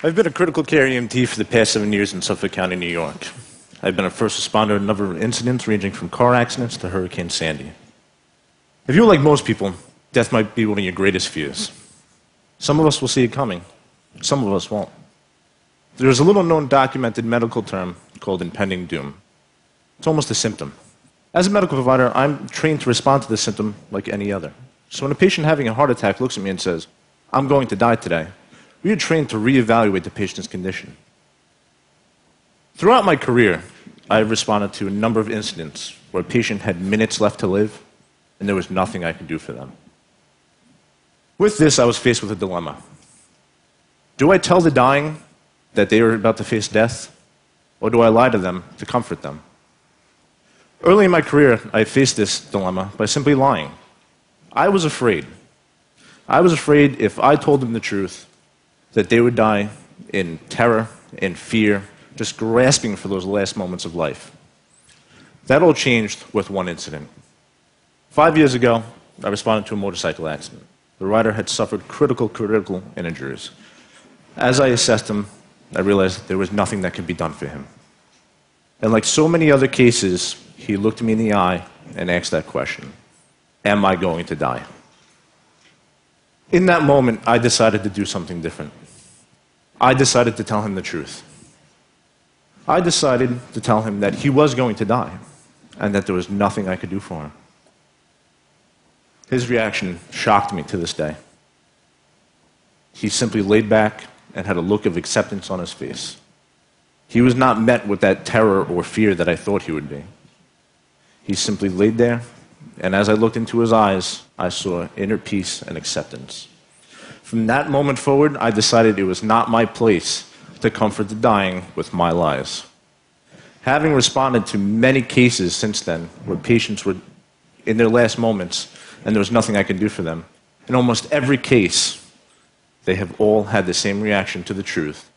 I've been a critical care EMT for the past seven years in Suffolk County, New York. I've been a first responder in a number of incidents ranging from car accidents to Hurricane Sandy. If you're like most people, death might be one of your greatest fears. Some of us will see it coming, some of us won't. There's a little known documented medical term called impending doom. It's almost a symptom. As a medical provider, I'm trained to respond to this symptom like any other. So when a patient having a heart attack looks at me and says, I'm going to die today, we are trained to reevaluate the patient's condition. Throughout my career, I've responded to a number of incidents where a patient had minutes left to live and there was nothing I could do for them. With this, I was faced with a dilemma. Do I tell the dying that they are about to face death, or do I lie to them to comfort them? Early in my career, I faced this dilemma by simply lying. I was afraid. I was afraid if I told them the truth, that they would die in terror, in fear, just grasping for those last moments of life. That all changed with one incident. Five years ago, I responded to a motorcycle accident. The rider had suffered critical, critical injuries. As I assessed him, I realized there was nothing that could be done for him. And like so many other cases, he looked me in the eye and asked that question Am I going to die? In that moment, I decided to do something different. I decided to tell him the truth. I decided to tell him that he was going to die and that there was nothing I could do for him. His reaction shocked me to this day. He simply laid back and had a look of acceptance on his face. He was not met with that terror or fear that I thought he would be. He simply laid there, and as I looked into his eyes, I saw inner peace and acceptance. From that moment forward, I decided it was not my place to comfort the dying with my lies. Having responded to many cases since then where patients were in their last moments and there was nothing I could do for them, in almost every case, they have all had the same reaction to the truth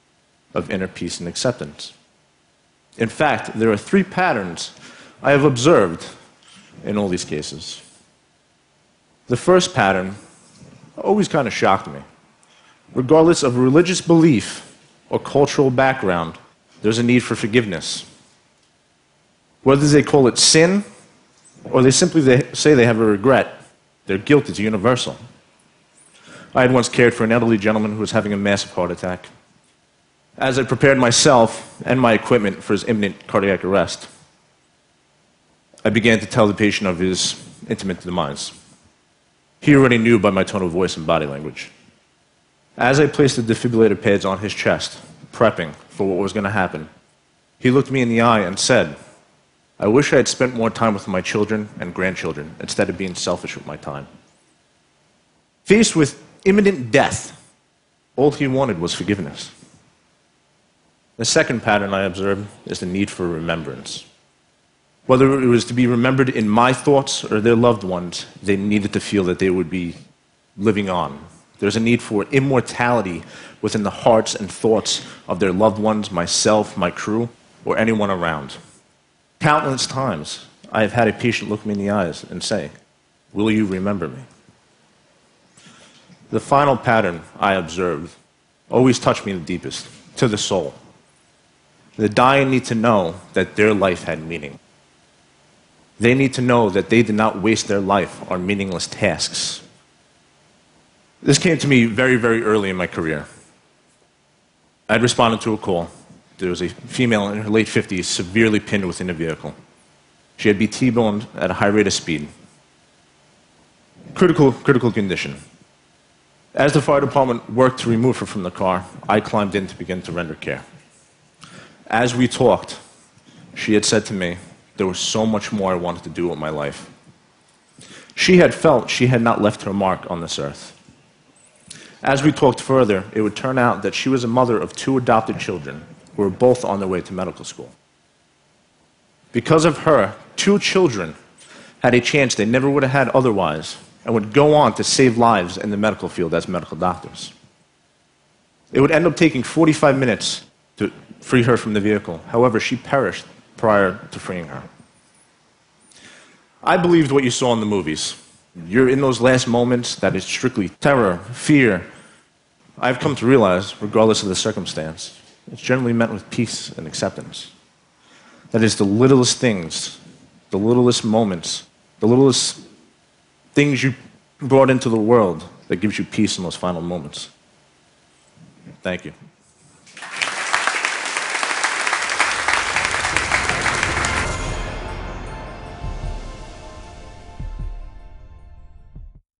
of inner peace and acceptance. In fact, there are three patterns I have observed in all these cases. The first pattern always kind of shocked me. Regardless of religious belief or cultural background, there's a need for forgiveness. Whether they call it sin or they simply say they have a regret, their guilt is universal. I had once cared for an elderly gentleman who was having a massive heart attack. As I prepared myself and my equipment for his imminent cardiac arrest, I began to tell the patient of his intimate demise. He already knew by my tone of voice and body language. As I placed the defibrillator pads on his chest, prepping for what was going to happen, he looked me in the eye and said, I wish I had spent more time with my children and grandchildren instead of being selfish with my time. Faced with imminent death, all he wanted was forgiveness. The second pattern I observed is the need for remembrance. Whether it was to be remembered in my thoughts or their loved ones, they needed to feel that they would be living on. There's a need for immortality within the hearts and thoughts of their loved ones, myself, my crew, or anyone around. Countless times, I have had a patient look me in the eyes and say, Will you remember me? The final pattern I observed always touched me the deepest, to the soul. The dying need to know that their life had meaning. They need to know that they did not waste their life on meaningless tasks. This came to me very, very early in my career. I'd responded to a call. There was a female in her late 50s severely pinned within a vehicle. She had been T-boned at a high rate of speed. Critical, critical condition. As the fire department worked to remove her from the car, I climbed in to begin to render care. As we talked, she had said to me, there was so much more I wanted to do with my life. She had felt she had not left her mark on this earth. As we talked further, it would turn out that she was a mother of two adopted children who were both on their way to medical school. Because of her, two children had a chance they never would have had otherwise and would go on to save lives in the medical field as medical doctors. It would end up taking 45 minutes to free her from the vehicle. However, she perished prior to freeing her. I believed what you saw in the movies. You're in those last moments that is strictly terror, fear, I've come to realize, regardless of the circumstance, it's generally met with peace and acceptance. That is the littlest things, the littlest moments, the littlest things you brought into the world that gives you peace in those final moments. Thank you.